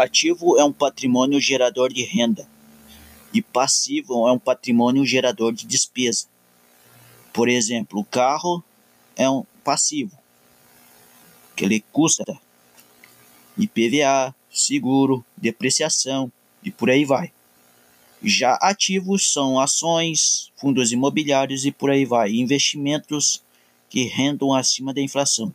Ativo é um patrimônio gerador de renda e passivo é um patrimônio gerador de despesa. Por exemplo, o carro é um passivo, que ele custa IPVA, seguro, depreciação e por aí vai. Já ativos são ações, fundos imobiliários e por aí vai, investimentos que rendam acima da inflação.